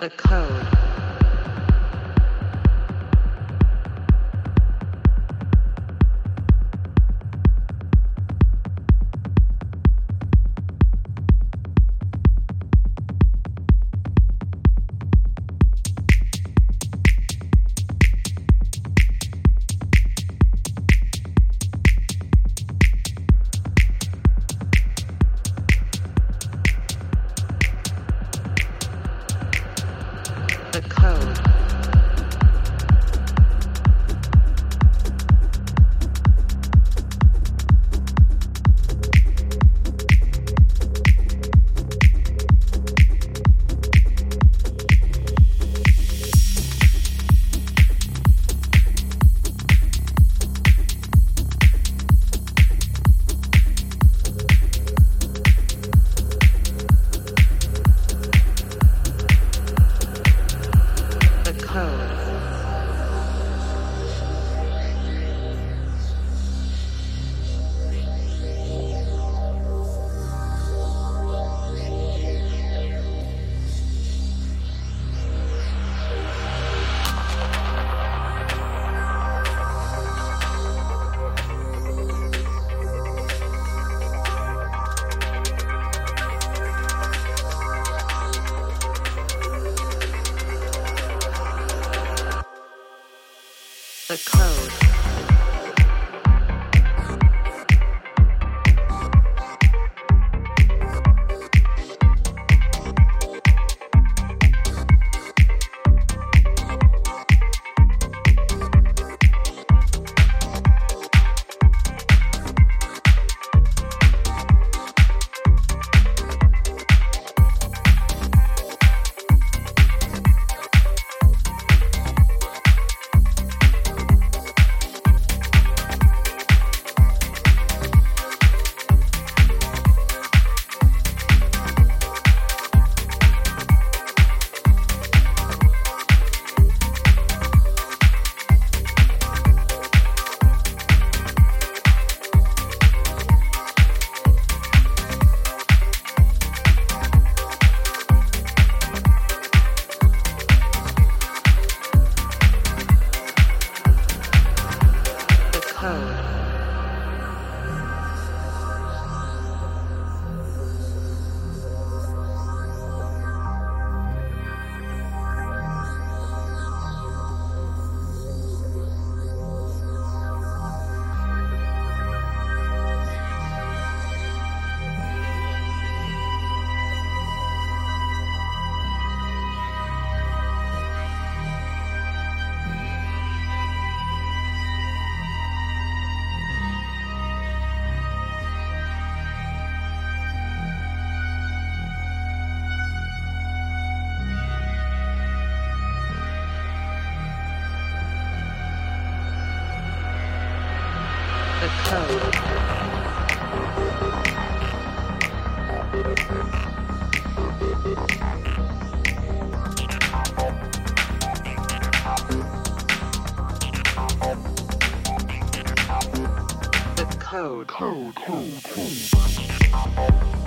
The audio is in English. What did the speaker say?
The code. Code. Code. The The code. The code. Code, code, code.